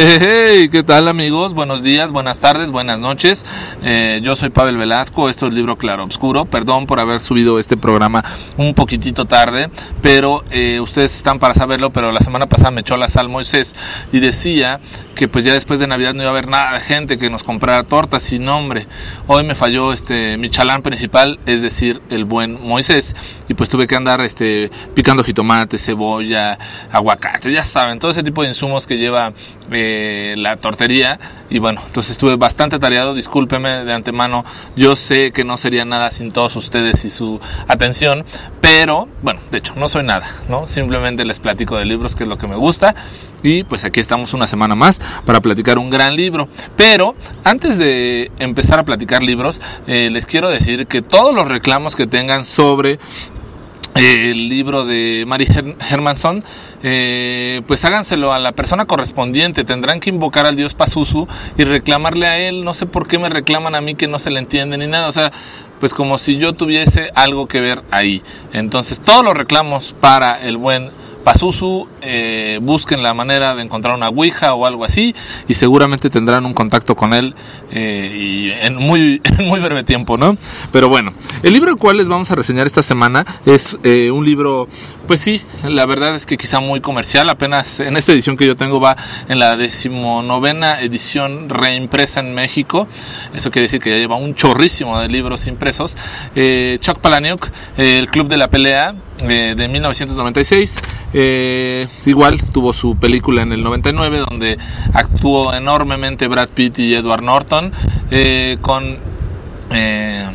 Hey, ¿qué tal amigos? Buenos días, buenas tardes, buenas noches. Eh, yo soy Pavel Velasco, esto es Libro Claro Obscuro. Perdón por haber subido este programa un poquitito tarde, pero eh, ustedes están para saberlo, pero la semana pasada me echó la sal Moisés y decía que pues ya después de Navidad no iba a haber nada de gente que nos comprara tortas sin nombre. Hoy me falló este mi chalán principal, es decir, el buen Moisés, y pues tuve que andar este picando jitomate, cebolla, aguacate, ya saben, todo ese tipo de insumos que lleva eh, la tortería y bueno, entonces estuve bastante tareado, discúlpeme de antemano, yo sé que no sería nada sin todos ustedes y su atención, pero bueno, de hecho no soy nada, ¿no? Simplemente les platico de libros, que es lo que me gusta y pues aquí estamos una semana más para platicar un gran libro. Pero antes de empezar a platicar libros, eh, les quiero decir que todos los reclamos que tengan sobre el libro de Mary Hermanson, eh, pues háganselo a la persona correspondiente. Tendrán que invocar al dios Pazuzu y reclamarle a él. No sé por qué me reclaman a mí que no se le entiende ni nada. O sea, pues como si yo tuviese algo que ver ahí. Entonces, todos los reclamos para el buen Pazuzu, eh, busquen la manera de encontrar una Ouija o algo así y seguramente tendrán un contacto con él eh, en muy, muy breve tiempo, ¿no? Pero bueno, el libro el cual les vamos a reseñar esta semana es eh, un libro, pues sí, la verdad es que quizá muy comercial, apenas en esta edición que yo tengo va en la decimonovena edición reimpresa en México, eso quiere decir que ya lleva un chorrísimo de libros impresos. Chuck Palahniuk, El Club de la Pelea, de 1996. Eh, igual tuvo su película en el 99 donde actuó enormemente Brad Pitt y Edward Norton eh, con eh,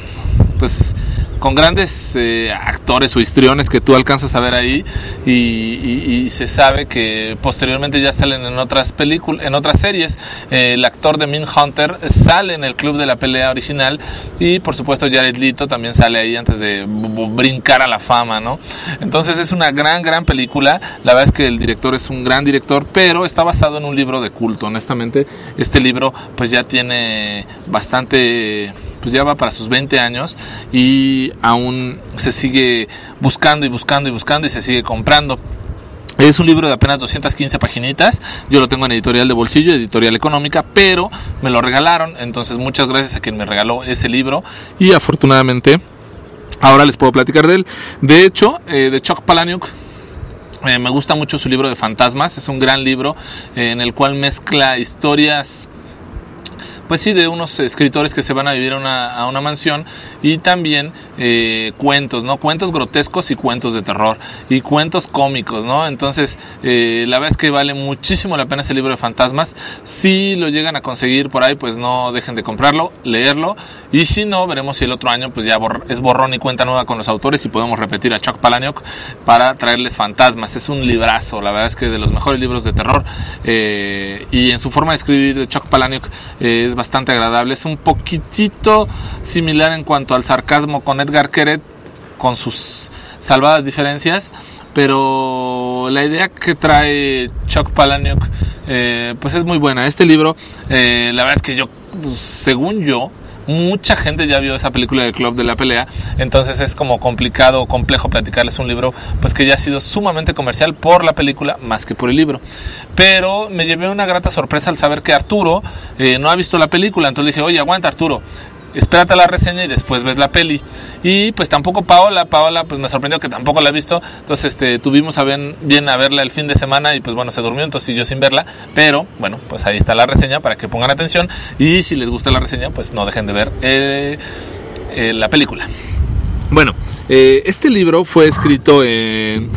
pues con grandes eh, actores o histriones que tú alcanzas a ver ahí y, se sabe que posteriormente ya salen en otras películas, en otras series. Eh, el actor de Min Hunter sale en el club de la pelea original y por supuesto Jared Leto también sale ahí antes de brincar a la fama, ¿no? Entonces es una gran, gran película. La verdad es que el director es un gran director, pero está basado en un libro de culto. Honestamente, este libro pues ya tiene bastante pues ya va para sus 20 años y aún se sigue buscando y buscando y buscando y se sigue comprando. Es un libro de apenas 215 paginitas. Yo lo tengo en editorial de bolsillo, editorial económica, pero me lo regalaron. Entonces, muchas gracias a quien me regaló ese libro. Y afortunadamente, ahora les puedo platicar de él. De hecho, eh, de Chuck Palahniuk. Eh, me gusta mucho su libro de fantasmas. Es un gran libro eh, en el cual mezcla historias pues sí, de unos escritores que se van a vivir a una, a una mansión y también eh, cuentos, ¿no? Cuentos grotescos y cuentos de terror y cuentos cómicos, ¿no? Entonces, eh, la verdad es que vale muchísimo la pena ese libro de fantasmas. Si lo llegan a conseguir por ahí, pues no dejen de comprarlo, leerlo y si no, veremos si el otro año pues ya es borrón y cuenta nueva con los autores y podemos repetir a Chuck Palahniuk para traerles fantasmas. Es un librazo, la verdad es que de los mejores libros de terror eh, y en su forma de escribir de Chuck Palahniuk es bastante agradable. Es un poquitito similar en cuanto al sarcasmo con Edgar Keret, con sus salvadas diferencias, pero la idea que trae Chuck Palahniuk eh, pues es muy buena. Este libro, eh, la verdad es que yo, pues, según yo, mucha gente ya vio esa película del Club de la Pelea, entonces es como complicado o complejo platicarles un libro pues que ya ha sido sumamente comercial por la película más que por el libro. Pero me llevé una grata sorpresa al saber que Arturo eh, no ha visto la película, entonces dije, oye, aguanta Arturo, espérate la reseña y después ves la peli. Y pues tampoco Paola, Paola pues me sorprendió que tampoco la ha visto, entonces este, tuvimos a bien, bien a verla el fin de semana y pues bueno, se durmió, entonces siguió sin verla, pero bueno, pues ahí está la reseña para que pongan atención y si les gusta la reseña pues no dejen de ver eh, eh, la película. Bueno, eh, este libro fue escrito en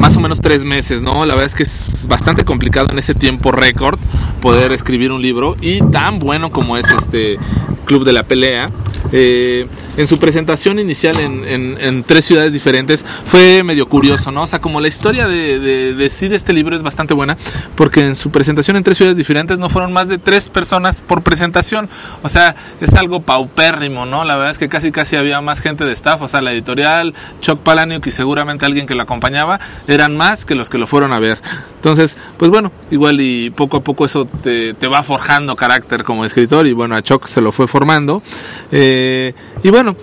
más o menos tres meses, ¿no? La verdad es que es bastante complicado en ese tiempo récord poder escribir un libro y tan bueno como es este Club de la Pelea. Eh, en su presentación inicial en, tres ciudades diferentes fue medio curioso, ¿no? O sea, como la historia de, decir este libro es bastante buena, porque en su presentación en tres ciudades diferentes no fueron más de tres personas por presentación. O sea, es algo paupérrimo, ¿no? La verdad es que casi casi había más gente de staff, o sea, la editorial, Chuck Palahniuk y seguramente alguien que lo acompañaba, eran más que los que lo fueron a ver. Entonces, pues bueno, igual y poco a poco eso te, te va forjando carácter como escritor y bueno, a Chuck se lo fue formando. Eh, y bueno,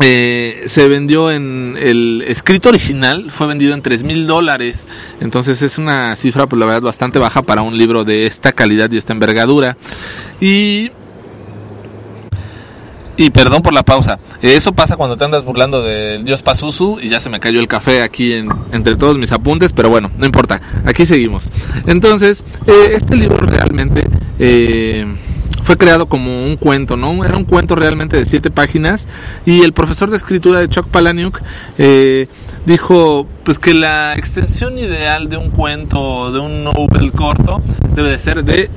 eh, se vendió en el escrito original, fue vendido en 3 mil dólares. Entonces es una cifra, pues la verdad, bastante baja para un libro de esta calidad y esta envergadura. Y. Y perdón por la pausa. Eso pasa cuando te andas burlando del dios Pazuzu y ya se me cayó el café aquí en, entre todos mis apuntes, pero bueno, no importa. Aquí seguimos. Entonces, eh, este libro realmente. Eh, fue creado como un cuento, ¿no? Era un cuento realmente de siete páginas y el profesor de escritura de Chuck Palahniuk eh, dijo pues que la extensión ideal de un cuento, de un novel corto, debe de ser de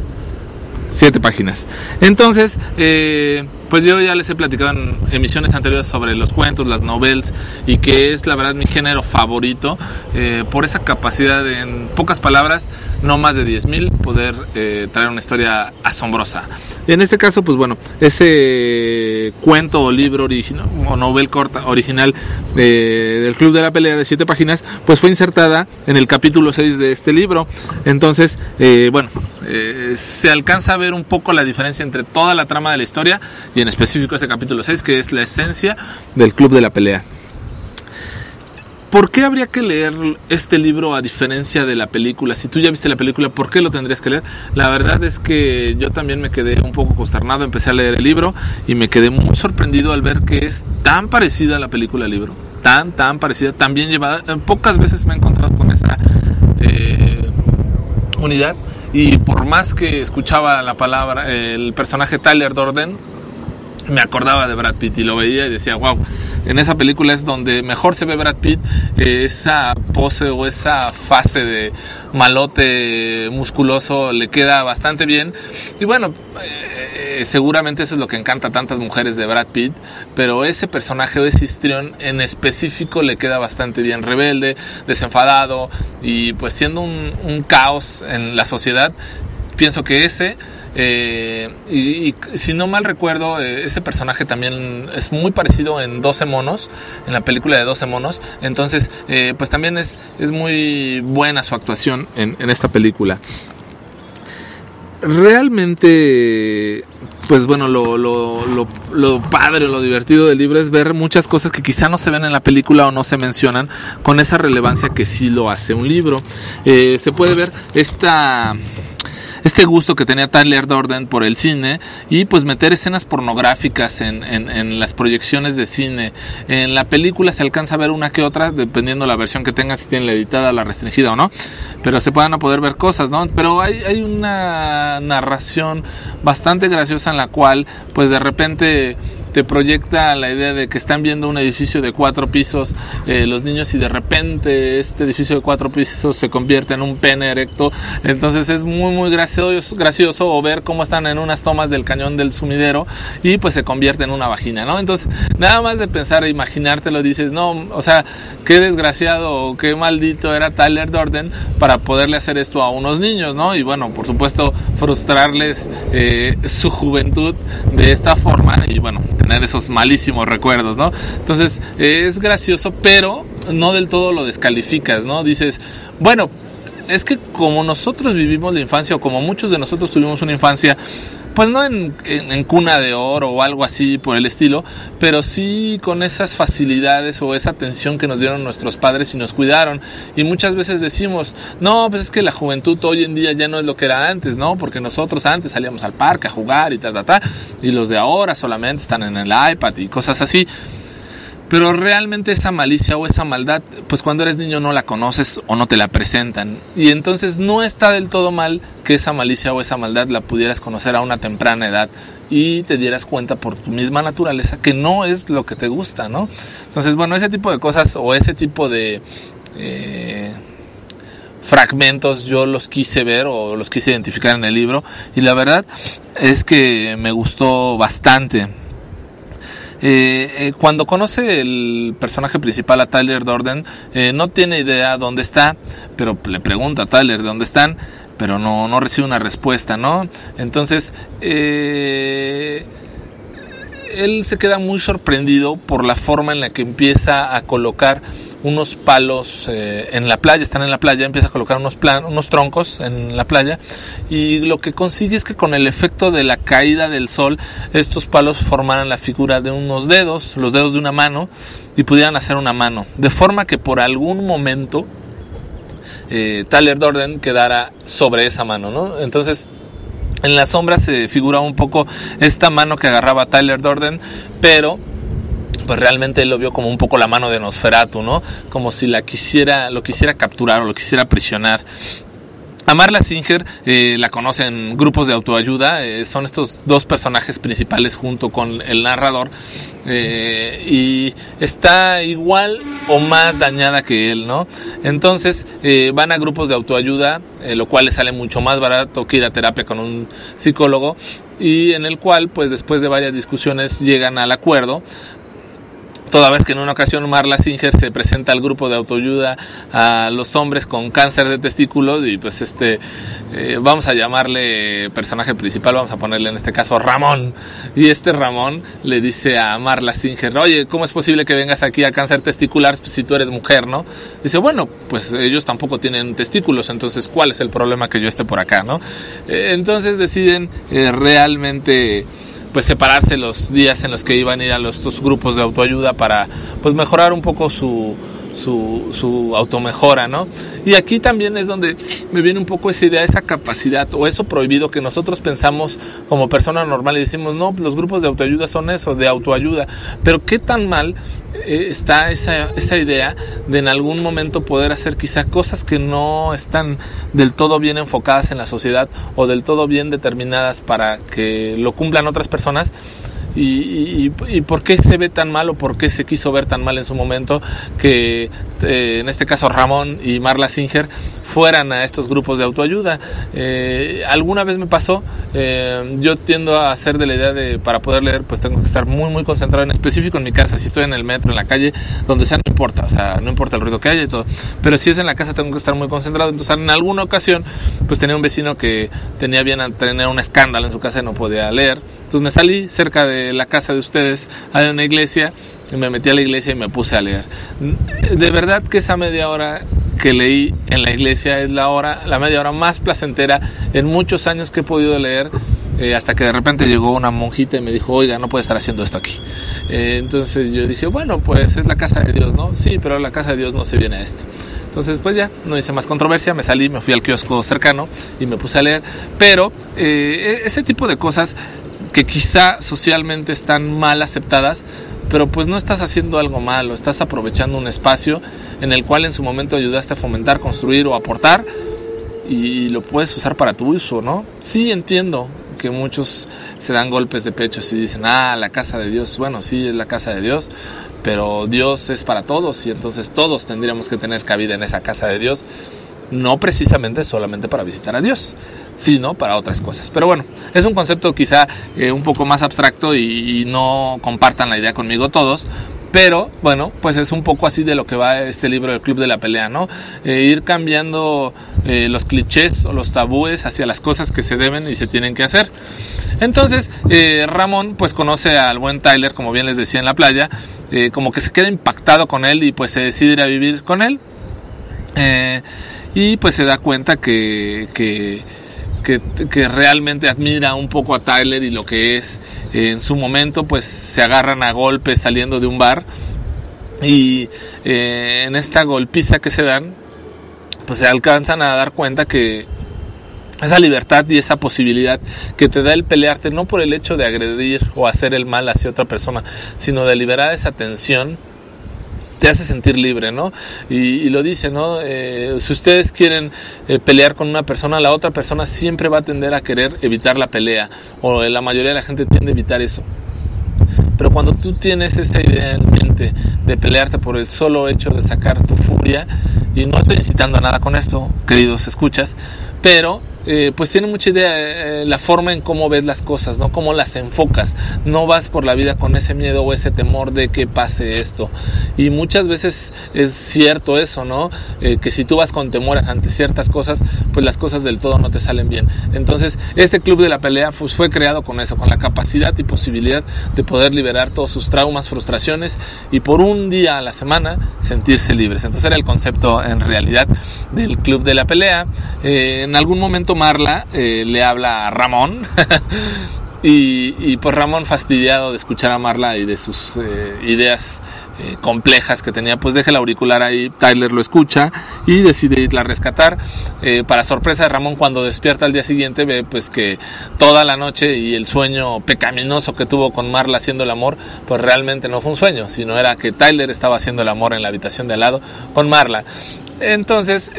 siete páginas. Entonces, eh, pues yo ya les he platicado en emisiones anteriores sobre los cuentos, las novels, y que es la verdad mi género favorito, eh, por esa capacidad de, en pocas palabras, no más de 10.000, poder eh, traer una historia asombrosa. Y en este caso, pues bueno, ese cuento o libro original, o novel corta original del Club de la Pelea de siete páginas, pues fue insertada en el capítulo 6 de este libro. Entonces, bueno, se alcanza a ver un poco la diferencia entre toda la trama de la historia y en específico ese capítulo 6, que es la esencia del Club de la Pelea. ¿Por qué habría que leer este libro a diferencia de la película? Si tú ya viste la película, ¿por qué lo tendrías que leer? La verdad es que yo también me quedé un poco consternado, empecé a leer el libro y me quedé muy sorprendido al ver que es tan parecida a la película libro. Tan, tan parecida, tan bien llevada. Pocas veces me he encontrado con esa eh, unidad y por más que escuchaba la palabra, el personaje Tyler Dorden, me acordaba de Brad Pitt y lo veía y decía, wow, en esa película es donde mejor se ve Brad Pitt, eh, esa pose o esa fase de malote musculoso le queda bastante bien. Y bueno, eh, seguramente eso es lo que encanta a tantas mujeres de Brad Pitt, pero ese personaje o ese en específico le queda bastante bien, rebelde, desenfadado y pues siendo un caos en la sociedad, pienso que ese eh, y, si no mal recuerdo, eh, ese personaje también es muy parecido en 12 monos, en la película de 12 monos. Entonces, eh, pues también es, es muy buena su actuación en, en esta película. Realmente, pues bueno, lo, lo, lo, lo, padre, lo divertido del libro es ver muchas cosas que quizá no se ven en la película o no se mencionan con esa relevancia que sí lo hace un libro. se puede ver esta este gusto que tenía Tyler Dorden por el cine y pues meter escenas pornográficas en, en, las proyecciones de cine. En la película se alcanza a ver una que otra, dependiendo la versión que tenga, si tiene la editada, la restringida o no, pero se puedan a poder ver cosas, ¿no? Pero hay, hay una narración bastante graciosa en la cual pues de repente te proyecta la idea de que están viendo un edificio de cuatro pisos eh, los niños y de repente este edificio de cuatro pisos se convierte en un pene erecto. Entonces es muy muy gracioso, gracioso ver cómo están en unas tomas del cañón del sumidero y pues se convierte en una vagina, ¿no? Entonces nada más de pensar e imaginártelo dices, no, o sea, qué desgraciado o qué maldito era Tyler Dorden para poderle hacer esto a unos niños, ¿no? Y bueno, por supuesto frustrarles eh, su juventud de esta forma y bueno, tener esos malísimos recuerdos, ¿no? Entonces es gracioso, pero no del todo lo descalificas, ¿no? Dices, bueno, es que como nosotros vivimos la infancia o como muchos de nosotros tuvimos una infancia pues no en, cuna de oro o algo así por el estilo, pero sí con esas facilidades o esa atención que nos dieron nuestros padres y nos cuidaron. Y muchas veces decimos, no, pues es que la juventud hoy en día ya no es lo que era antes, ¿no? Porque nosotros antes salíamos al parque a jugar y tal, tal, tal, y los de ahora solamente están en el iPad y cosas así. Pero realmente esa malicia o esa maldad, pues cuando eres niño no la conoces o no te la presentan. Y entonces no está del todo mal que esa malicia o esa maldad la pudieras conocer a una temprana edad y te dieras cuenta por tu misma naturaleza que no es lo que te gusta, ¿no? Entonces, bueno, ese tipo de cosas o ese tipo de... Eh, fragmentos yo los quise ver o los quise identificar en el libro y la verdad es que me gustó bastante eh, eh, cuando conoce el personaje principal a Tyler Dorden, eh, no tiene idea dónde está, pero le pregunta a Tyler dónde están, pero no, no recibe una respuesta, ¿no? Entonces, él se queda muy sorprendido por la forma en la que empieza a colocar unos palos eh, en la playa, están en la playa, empieza a colocar unos, plan, unos troncos en la playa y lo que consigue es que con el efecto de la caída del sol, estos palos formaran la figura de unos dedos, los dedos de una mano, y pudieran hacer una mano. De forma que por algún momento eh, Tyler Dorden quedara sobre esa mano, ¿no? Entonces, en la sombra se figura un poco esta mano que agarraba Tyler Dorden, pero pues realmente él lo vio como un poco la mano de Nosferatu, ¿no? Como si la quisiera, lo quisiera capturar o lo quisiera aprisionar. A Marla Singer eh, la conocen grupos de autoayuda, eh, son estos dos personajes principales junto con el narrador eh, y está igual o más dañada que él, ¿no? Entonces van a grupos de autoayuda, lo cual le sale mucho más barato que ir a terapia con un psicólogo y en el cual pues después de varias discusiones llegan al acuerdo toda vez que en una ocasión Marla Singer se presenta al grupo de autoayuda a los hombres con cáncer de testículos y pues este eh, vamos a llamarle personaje principal, vamos a ponerle en este caso Ramón y este Ramón le dice a Marla Singer, oye, ¿cómo es posible que vengas aquí a cáncer testicular si tú eres mujer, no? Dice, bueno, pues ellos tampoco tienen testículos, entonces ¿cuál es el problema que yo esté por acá, no? Eh, entonces deciden eh, realmente pues separarse los días en los que iban a ir a los estos grupos de autoayuda para pues mejorar un poco su, su, su automejora, ¿no? Y aquí también es donde me viene un poco esa idea, esa capacidad o eso prohibido que nosotros pensamos como persona normal y decimos, no, los grupos de autoayuda son eso, de autoayuda, pero qué tan mal eh, está esa, esa idea de en algún momento poder hacer quizá cosas que no están del todo bien enfocadas en la sociedad o del todo bien determinadas para que lo cumplan otras personas y, y, por qué se ve tan mal o por qué se quiso ver tan mal en su momento que eh, en este caso Ramón y Marla Singer fueran a estos grupos de autoayuda. Eh, alguna vez me pasó, eh, yo tiendo a hacer de la idea de para poder leer pues tengo que estar muy muy concentrado en específico en mi casa, si estoy en el metro, en la calle, donde sea no importa, o sea, no importa el ruido que haya y todo, pero si es en la casa tengo que estar muy concentrado, entonces en alguna ocasión pues tenía un vecino que tenía bien a tener un escándalo en su casa y no podía leer, entonces me salí cerca de la casa de ustedes, hay una iglesia, y me metí a la iglesia y me puse a leer. De verdad que esa media hora que leí en la iglesia es la hora, la media hora más placentera en muchos años que he podido leer. Eh, hasta que de repente llegó una monjita y me dijo, oiga, no puede estar haciendo esto aquí. Eh, entonces yo dije, bueno, pues es la casa de Dios, ¿no? Sí, pero la casa de Dios no se viene a esto. Entonces, pues ya, no hice más controversia, me salí, me fui al kiosco cercano y me puse a leer. Pero eh, ese tipo de cosas que quizá socialmente están mal aceptadas, pero pues no estás haciendo algo malo, estás aprovechando un espacio en el cual en su momento ayudaste a fomentar, construir o aportar y lo puedes usar para tu uso, ¿no? Sí entiendo que muchos se dan golpes de pecho y dicen, ah, la casa de Dios, bueno, sí es la casa de Dios, pero Dios es para todos y entonces todos tendríamos que tener cabida en esa casa de Dios, no precisamente solamente para visitar a Dios sino para otras cosas. Pero bueno, es un concepto quizá eh, un poco más abstracto y, no compartan la idea conmigo todos. Pero bueno, pues es un poco así de lo que va este libro del Club de la Pelea, ¿no? Eh, ir cambiando eh, los clichés o los tabúes hacia las cosas que se deben y se tienen que hacer. Entonces, Ramón pues conoce al buen Tyler, como bien les decía en la playa, como que se queda impactado con él y pues se decide ir a vivir con él. y pues se da cuenta que, que realmente admira un poco a Tyler y lo que es en su momento, pues se agarran a golpes saliendo de un bar y eh, en esta golpiza que se dan, pues se alcanzan a dar cuenta que esa libertad y esa posibilidad que te da el pelearte no por el hecho de agredir o hacer el mal hacia otra persona, sino de liberar esa tensión te hace sentir libre, ¿no? Y, lo dice, ¿no? Eh, si ustedes quieren eh, pelear con una persona, la otra persona siempre va a tender a querer evitar la pelea, o la mayoría de la gente tiende a evitar eso. Pero cuando tú tienes esa idea en mente de pelearte por el solo hecho de sacar tu furia, y no estoy incitando a nada con esto, queridos escuchas, pero eh, pues tiene mucha idea eh, la forma en cómo ves las cosas, ¿no? Cómo las enfocas. No vas por la vida con ese miedo o ese temor de que pase esto. Y muchas veces es cierto eso, ¿no? Eh, que si tú vas con temor ante ciertas cosas, pues las cosas del todo no te salen bien. Entonces, este club de la pelea pues, fue creado con eso, con la capacidad y posibilidad de poder liberar todos sus traumas, frustraciones y por un día a la semana sentirse libres. Entonces era el concepto en realidad del club de la pelea. en algún momento Marla eh, le habla a Ramón. y, pues Ramón fastidiado de escuchar a Marla y de sus eh, ideas eh, complejas que tenía, pues deja el auricular ahí, Tyler lo escucha y decide irla a rescatar. para sorpresa de Ramón, cuando despierta al día siguiente, ve pues que toda la noche y el sueño pecaminoso que tuvo con Marla haciendo el amor, pues realmente no fue un sueño, sino era que Tyler estaba haciendo el amor en la habitación de al lado con Marla. Entonces,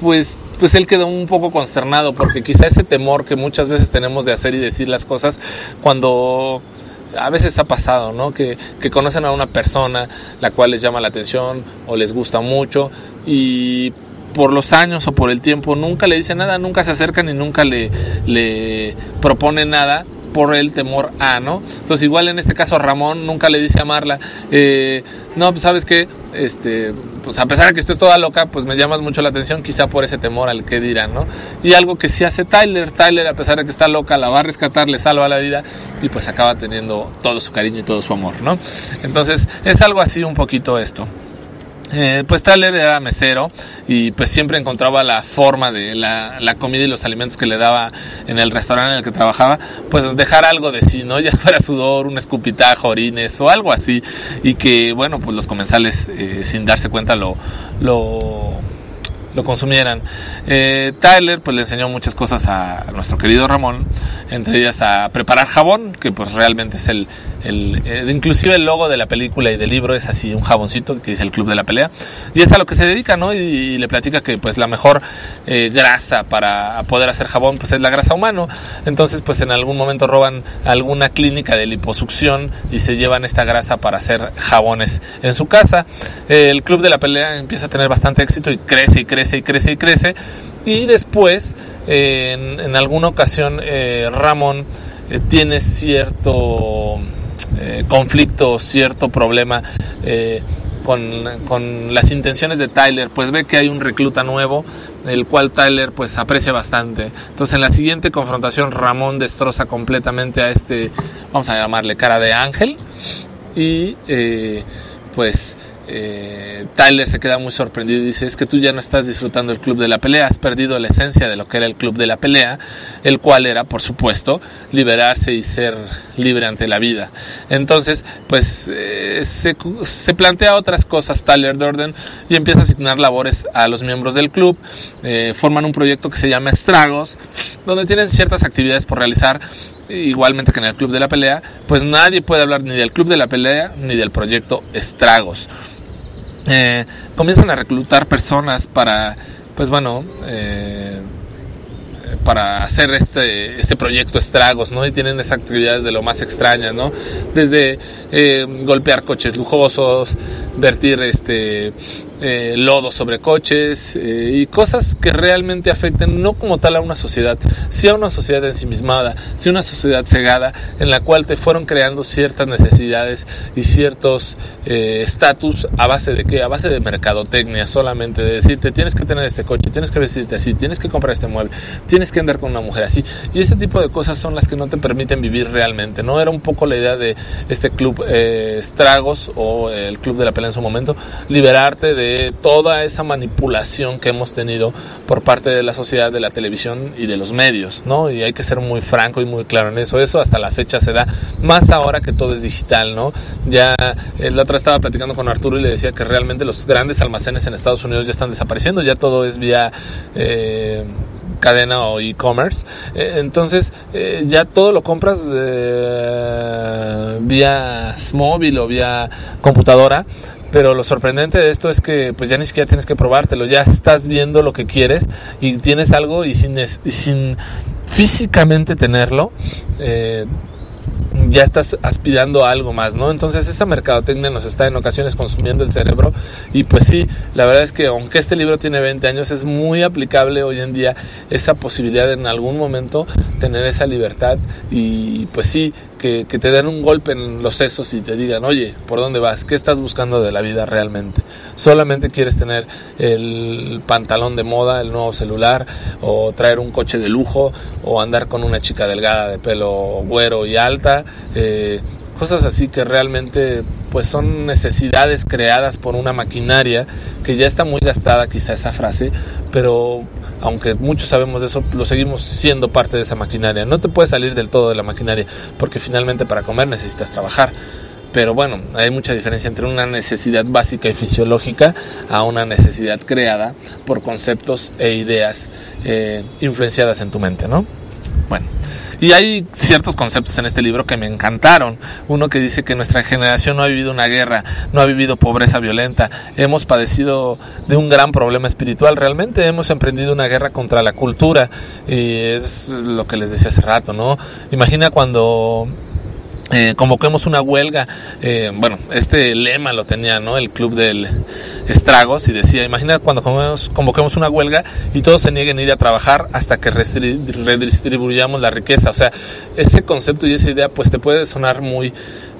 pues pues él quedó un poco consternado porque quizá ese temor que muchas veces tenemos de hacer y decir las cosas cuando a veces ha pasado, ¿no? Que, que, conocen a una persona la cual les llama la atención o les gusta mucho y por los años o por el tiempo nunca le dicen nada, nunca se acercan y nunca le, le proponen nada por el temor a, ¿no? Entonces igual en este caso Ramón nunca le dice a Marla, eh, no, pues sabes que, este, pues a pesar de que estés toda loca, pues me llamas mucho la atención, quizá por ese temor al que dirán, ¿no? Y algo que sí hace Tyler, Tyler a pesar de que está loca, la va a rescatar, le salva la vida y pues acaba teniendo todo su cariño y todo su amor, ¿no? Entonces es algo así un poquito esto. Eh, pues Tyler era mesero y pues siempre encontraba la forma de la, comida y los alimentos que le daba en el restaurante en el que trabajaba, pues dejar algo de sí, ¿no? Ya fuera sudor, un escupitajo, orines o algo así. Y que, bueno, pues los comensales eh, sin darse cuenta lo lo consumieran. Eh, Tyler pues le enseñó muchas cosas a, nuestro querido Ramón, entre ellas a preparar jabón, que pues realmente es el, el eh, inclusive el logo de la película y del libro es así un jaboncito que dice el club de la pelea y es a lo que se dedica, ¿no? Y, le platica que pues la mejor eh, grasa para poder hacer jabón pues es la grasa humano. Entonces pues en algún momento roban alguna clínica de liposucción y se llevan esta grasa para hacer jabones en su casa. el club de la pelea empieza a tener bastante éxito y crece y crece y crece y crece. Y después, en, alguna ocasión, eh, Ramón eh, tiene cierto eh, conflicto, cierto problema con, con, las intenciones de Tyler, pues ve que hay un recluta nuevo, el cual Tyler pues aprecia bastante. Entonces en la siguiente confrontación Ramón destroza completamente a este, vamos a llamarle cara de ángel, y pues eh, Tyler se queda muy sorprendido y dice, es que tú ya no estás disfrutando el club de la pelea, has perdido la esencia de lo que era el club de la pelea, el cual era, por supuesto, liberarse y ser libre ante la vida. Entonces, pues eh, se, plantea otras cosas Tyler Durden y empieza a asignar labores a los miembros del club, eh, forman un proyecto que se llama Estragos, donde tienen ciertas actividades por realizar igualmente que en el Club de la Pelea, pues nadie puede hablar ni del Club de la Pelea ni del proyecto Estragos. Eh, comienzan a reclutar personas para, pues bueno, eh, para hacer este, este proyecto estragos, ¿no? Y tienen esas actividades de lo más extrañas, ¿no? Desde eh, golpear coches lujosos, vertir este eh, lodo sobre coches eh, y cosas que realmente afecten no como tal a una sociedad, si a una sociedad ensimismada, si a una sociedad cegada en la cual te fueron creando ciertas necesidades y ciertos eh, estatus a base de qué, a base de mercadotecnia solamente, de decirte tienes que tener este coche, tienes que vestirte así, tienes que comprar este mueble, tienes que andar con una mujer así y este tipo de cosas son las que no te permiten vivir realmente, ¿no? Era un poco la idea de este club Estragos o el club de la pelea en su momento, liberarte de toda esa manipulación que hemos tenido por parte de la sociedad, de la televisión y de los medios, ¿no? Y hay que ser muy franco y muy claro en eso. Eso hasta la fecha se da, más ahora que todo es digital, ¿no? Ya eh, la otra estaba platicando con Arturo y le decía que realmente los grandes almacenes en Estados Unidos ya están desapareciendo, ya todo es vía... Eh, cadena o e-commerce. Eh, entonces ya todo lo compras vía móvil o vía computadora pero lo sorprendente de esto es que pues ya ni siquiera tienes que probártelo, ya estás viendo lo que quieres y tienes algo y sin, sin físicamente tenerlo, eh, ya estás aspirando a algo más, ¿no? Entonces esa mercadotecnia nos está en ocasiones consumiendo el cerebro y pues sí, la verdad es que aunque este libro tiene 20 años es muy aplicable hoy en día esa posibilidad en algún momento tener esa libertad y pues sí, que, te den un golpe en los sesos y te digan, oye, ¿por dónde vas? ¿Qué estás buscando de la vida realmente? ¿Solamente quieres tener el pantalón de moda, el nuevo celular, o traer un coche de lujo, o andar con una chica delgada de pelo güero y alta? Eh, cosas así que realmente pues son necesidades creadas por una maquinaria que ya está muy gastada quizá esa frase, pero aunque muchos sabemos de eso, lo seguimos siendo parte de esa maquinaria. No te puedes salir del todo de la maquinaria, porque finalmente para comer necesitas trabajar. Pero bueno, hay mucha diferencia entre una necesidad básica y fisiológica a una necesidad creada por conceptos e ideas eh, influenciadas en tu mente, ¿no? Bueno, y hay ciertos conceptos en este libro que me encantaron. Uno que dice que nuestra generación no ha vivido una guerra, no ha vivido pobreza violenta, hemos padecido de un gran problema espiritual. Realmente hemos emprendido una guerra contra la cultura y es lo que les decía hace rato, ¿no? Imagina cuando eh, convoquemos una huelga. Eh, bueno, este lema lo tenía ¿no? el club del Estragos y decía, imagina cuando convoquemos una huelga y todos se nieguen a ir a trabajar hasta que redistribuyamos la riqueza. O sea, ese concepto y esa idea pues te puede sonar muy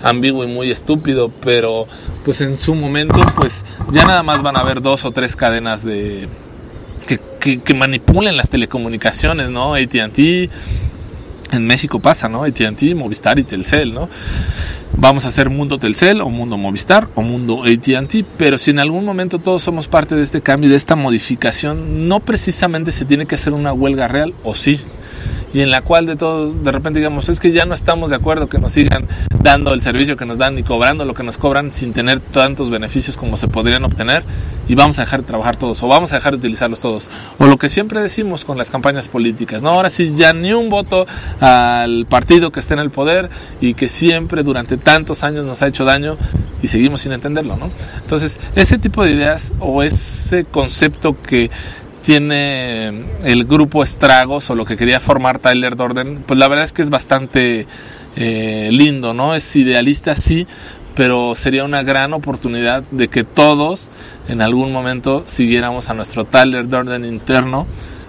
ambiguo y muy estúpido, pero pues en su momento pues ya nada más van a haber dos o tres cadenas de... Que, que manipulen las telecomunicaciones, ¿no? ATT, en México pasa, ¿no? AT&T, Movistar y Telcel, ¿no? Vamos a hacer mundo Telcel o mundo Movistar o mundo AT&T, pero si en algún momento todos somos parte de este cambio, de esta modificación, no precisamente se tiene que hacer una huelga real, o sí, y en la cual de todos de repente digamos es que ya no estamos de acuerdo que nos sigan dando el servicio que nos dan y cobrando lo que nos cobran sin tener tantos beneficios como se podrían obtener y vamos a dejar de trabajar todos o vamos a dejar de utilizarlos todos o lo que siempre decimos con las campañas políticas no ahora sí ya ni un voto al partido que esté en el poder y que siempre durante tantos años nos ha hecho daño y seguimos sin entenderlo no entonces ese tipo de ideas o ese concepto que tiene el grupo Estragos o lo que quería formar Tyler Dorden, pues la verdad es que es bastante eh, lindo, ¿no? Es idealista, sí, pero sería una gran oportunidad de que todos en algún momento siguiéramos a nuestro Tyler Dorden interno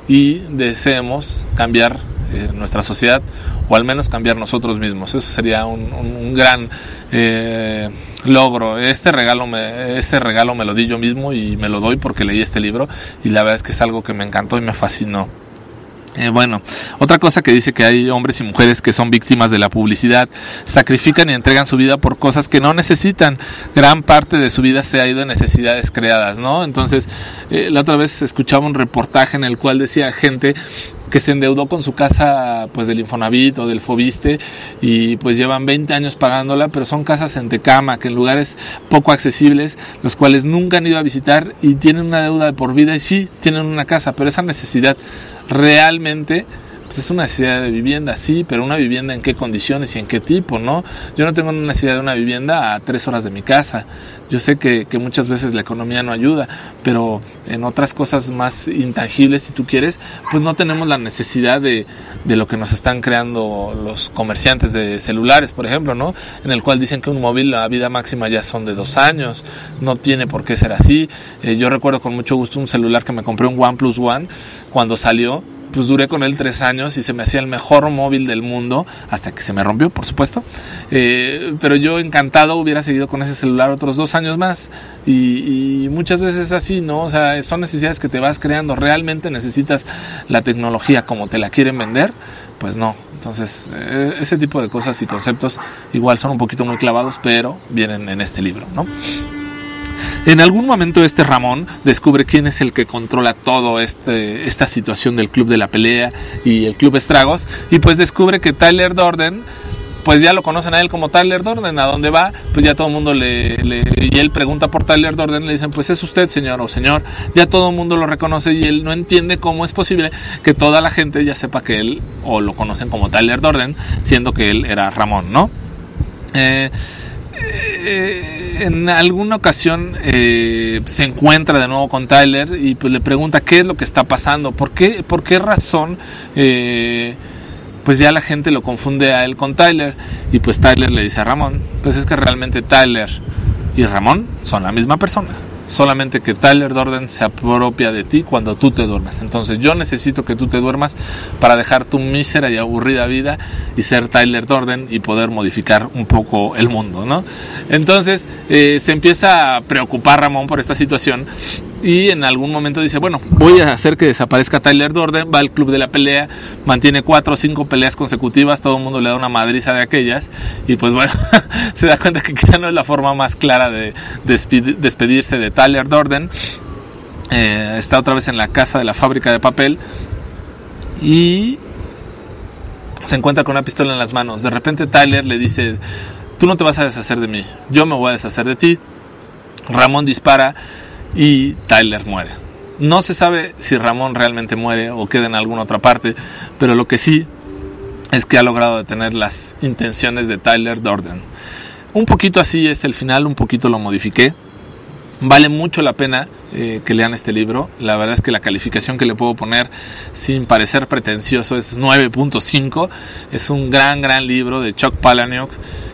y deseemos cambiar eh, nuestra sociedad o al menos cambiar nosotros mismos. Eso sería un, gran eh, logro. Este regalo, me, este regalo me lo di yo mismo y me lo doy porque leí este libro y la verdad es que es algo que me encantó y me fascinó. Eh, bueno, otra cosa que dice que hay hombres y mujeres que son víctimas de la publicidad, sacrifican y entregan su vida por cosas que no necesitan. Gran parte de su vida se ha ido en necesidades creadas, ¿no? Entonces, la otra vez escuchaba un reportaje en el cual decía gente que se endeudó con su casa pues del Infonavit o del Fobiste y pues llevan 20 años pagándola, pero son casas en Tecama, que en lugares poco accesibles, los cuales nunca han ido a visitar y tienen una deuda de por vida y sí, tienen una casa, pero esa necesidad realmente pues, es una necesidad de vivienda, sí, pero una vivienda en qué condiciones y en qué tipo, ¿no? Yo no tengo una necesidad de una vivienda a tres horas de mi casa. Yo sé que, que muchas veces la economía no ayuda, pero en otras cosas más intangibles, si tú quieres, pues no tenemos la necesidad de, de lo que nos están creando los comerciantes de celulares, por ejemplo, ¿no? En el cual dicen que un móvil, la vida máxima ya son de dos años, no tiene por qué ser así. Eh, yo recuerdo con mucho gusto un celular que me compré, un OnePlus One, cuando salió, pues duré con él tres años y se me hacía el mejor móvil del mundo, hasta que se me rompió, por supuesto. Eh, pero yo encantado hubiera seguido con ese celular otros dos años más. Y, muchas veces es así, ¿no? O sea, son necesidades que te vas creando. ¿Realmente necesitas la tecnología como te la quieren vender? Pues no. Entonces, eh, ese tipo de cosas y conceptos igual son un poquito muy clavados, pero vienen en este libro, ¿no? En algún momento este Ramón descubre quién es el que controla todo este, esta situación del club de la pelea y el club Estragos y pues descubre que Tyler Dorden pues ya lo conocen a él como Tyler Dorden, a dónde va, pues ya todo el mundo le, y él pregunta por Tyler Dorden, le dicen, pues es usted señor o señor, ya todo el mundo lo reconoce y él no entiende cómo es posible que toda la gente ya sepa que él, o lo conocen como Tyler Dorden, siendo que él era Ramón, ¿no? Eh, eh, en alguna ocasión eh, se encuentra de nuevo con Tyler y pues le pregunta qué es lo que está pasando, por qué, por qué razón eh, pues ya la gente lo confunde a él con Tyler. Y pues Tyler le dice a Ramón, pues es que realmente Tyler y Ramón son la misma persona solamente que Tyler Dorden se apropia de ti cuando tú te duermes. Entonces yo necesito que tú te duermas para dejar tu mísera y aburrida vida y ser Tyler Dorden y poder modificar un poco el mundo, ¿no? Entonces eh, se empieza a preocupar Ramón por esta situación y en algún momento dice, bueno, voy a hacer que desaparezca Tyler Dorden, va al club de la pelea, mantiene cuatro o cinco peleas consecutivas, todo el mundo le da una madriza de aquellas y pues bueno, se da cuenta que quizá no es la forma más clara de despedirse de Tyler Dorden. Eh, está otra vez en la casa de la fábrica de papel y se encuentra con una pistola en las manos. De repente Tyler le dice, tú no te vas a deshacer de mí, yo me voy a deshacer de ti. Ramón dispara y Tyler muere. No se sabe si Ramón realmente muere o queda en alguna otra parte, pero lo que sí es que ha logrado detener las intenciones de Tyler Dorden. Un poquito así es el final, un poquito lo modifiqué. Vale mucho la pena eh, que lean este libro. La verdad es que la calificación que le puedo poner sin parecer pretencioso es 9.5. Es un gran, gran libro de Chuck Palahniuk.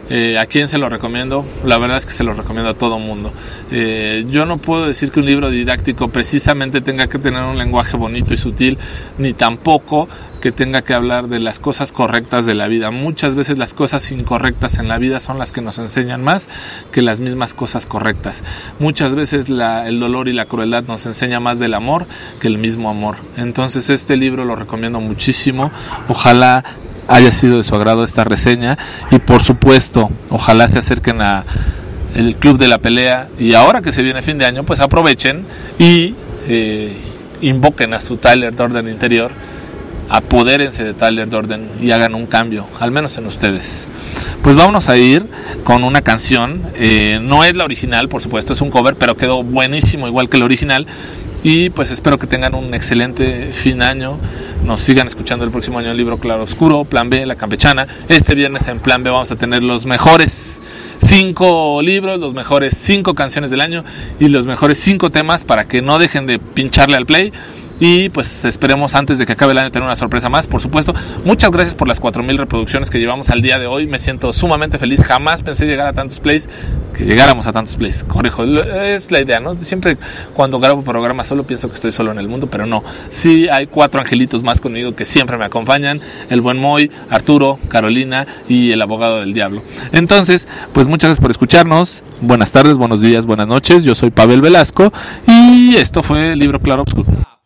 Eh, ¿A quién se lo recomiendo? La verdad es que se lo recomiendo a todo mundo. Eh, yo no puedo decir que un libro didáctico precisamente tenga que tener un lenguaje bonito y sutil, ni tampoco que tenga que hablar de las cosas correctas de la vida. Muchas veces las cosas incorrectas en la vida son las que nos enseñan más que las mismas cosas correctas. Muchas veces el dolor y la crueldad nos enseña más del amor que el mismo amor. Entonces este libro lo recomiendo muchísimo. Ojalá haya sido de su agrado esta reseña y por supuesto ojalá se acerquen a el club de la pelea y ahora que se viene fin de año pues aprovechen y eh, invoquen a su Tyler Dorden interior apodérense de Tyler Dorden y hagan un cambio, al menos en ustedes. Pues vámonos a ir con una canción, eh, no es la original, por supuesto, es un cover, pero quedó buenísimo igual que el original. Y pues espero que tengan un excelente fin de año. Nos sigan escuchando el próximo año el libro Claro Oscuro, Plan B, La Campechana. Este viernes en Plan B vamos a tener los mejores cinco libros, los mejores cinco canciones del año y los mejores cinco temas para que no dejen de pincharle al play. Y pues esperemos antes de que acabe el año tener una sorpresa más, por supuesto. Muchas gracias por las 4000 reproducciones que llevamos al día de hoy. Me siento sumamente feliz. Jamás pensé llegar a tantos plays, que llegáramos a tantos plays. Corrijo, es la idea, ¿no? Siempre cuando grabo programas solo pienso que estoy solo en el mundo, pero no. Sí hay cuatro angelitos más conmigo que siempre me acompañan. El buen Moy, Arturo, Carolina y el abogado del diablo. Entonces, pues muchas gracias por escucharnos. Buenas tardes, buenos días, buenas noches. Yo soy Pavel Velasco y esto fue Libro Claro Obscuro.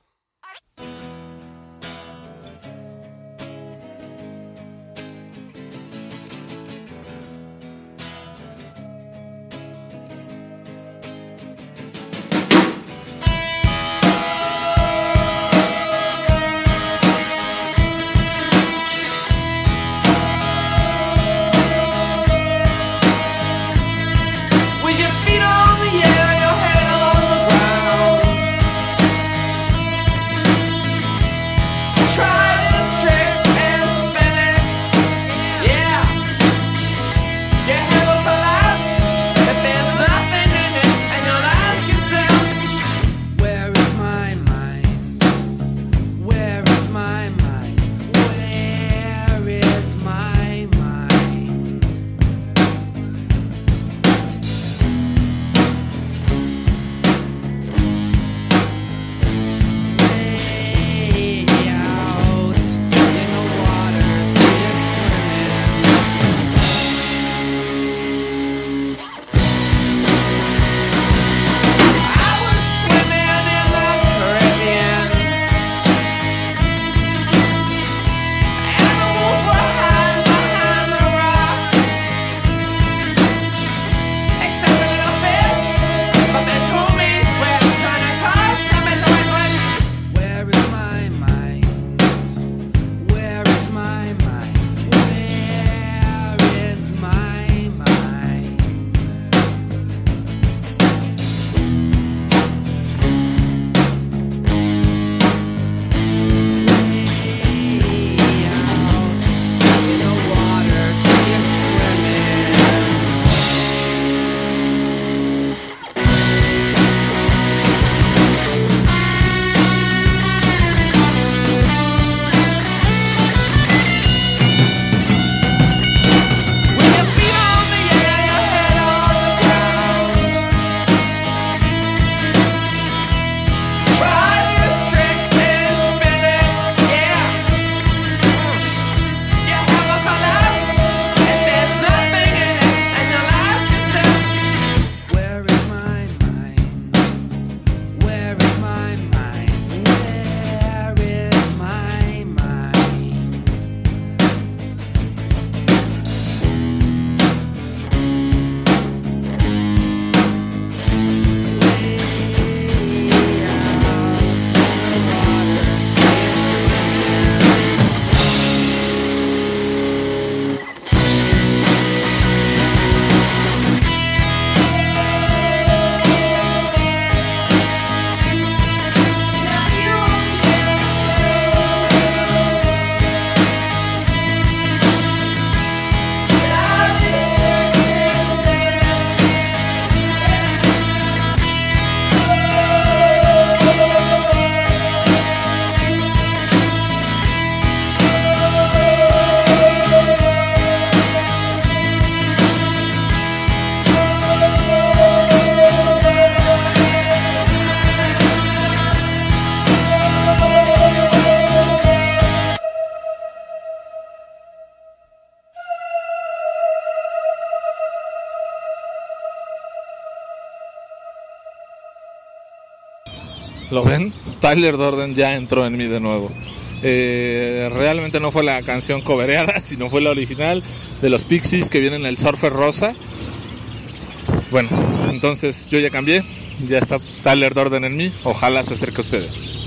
Tyler Dorden ya entró en mí de nuevo. Eh, realmente no fue la canción cobereada, sino fue la original de los Pixies que viene en el Surfer Rosa. Bueno, entonces yo ya cambié, ya está Tyler Dorden en mí, ojalá se acerque a ustedes.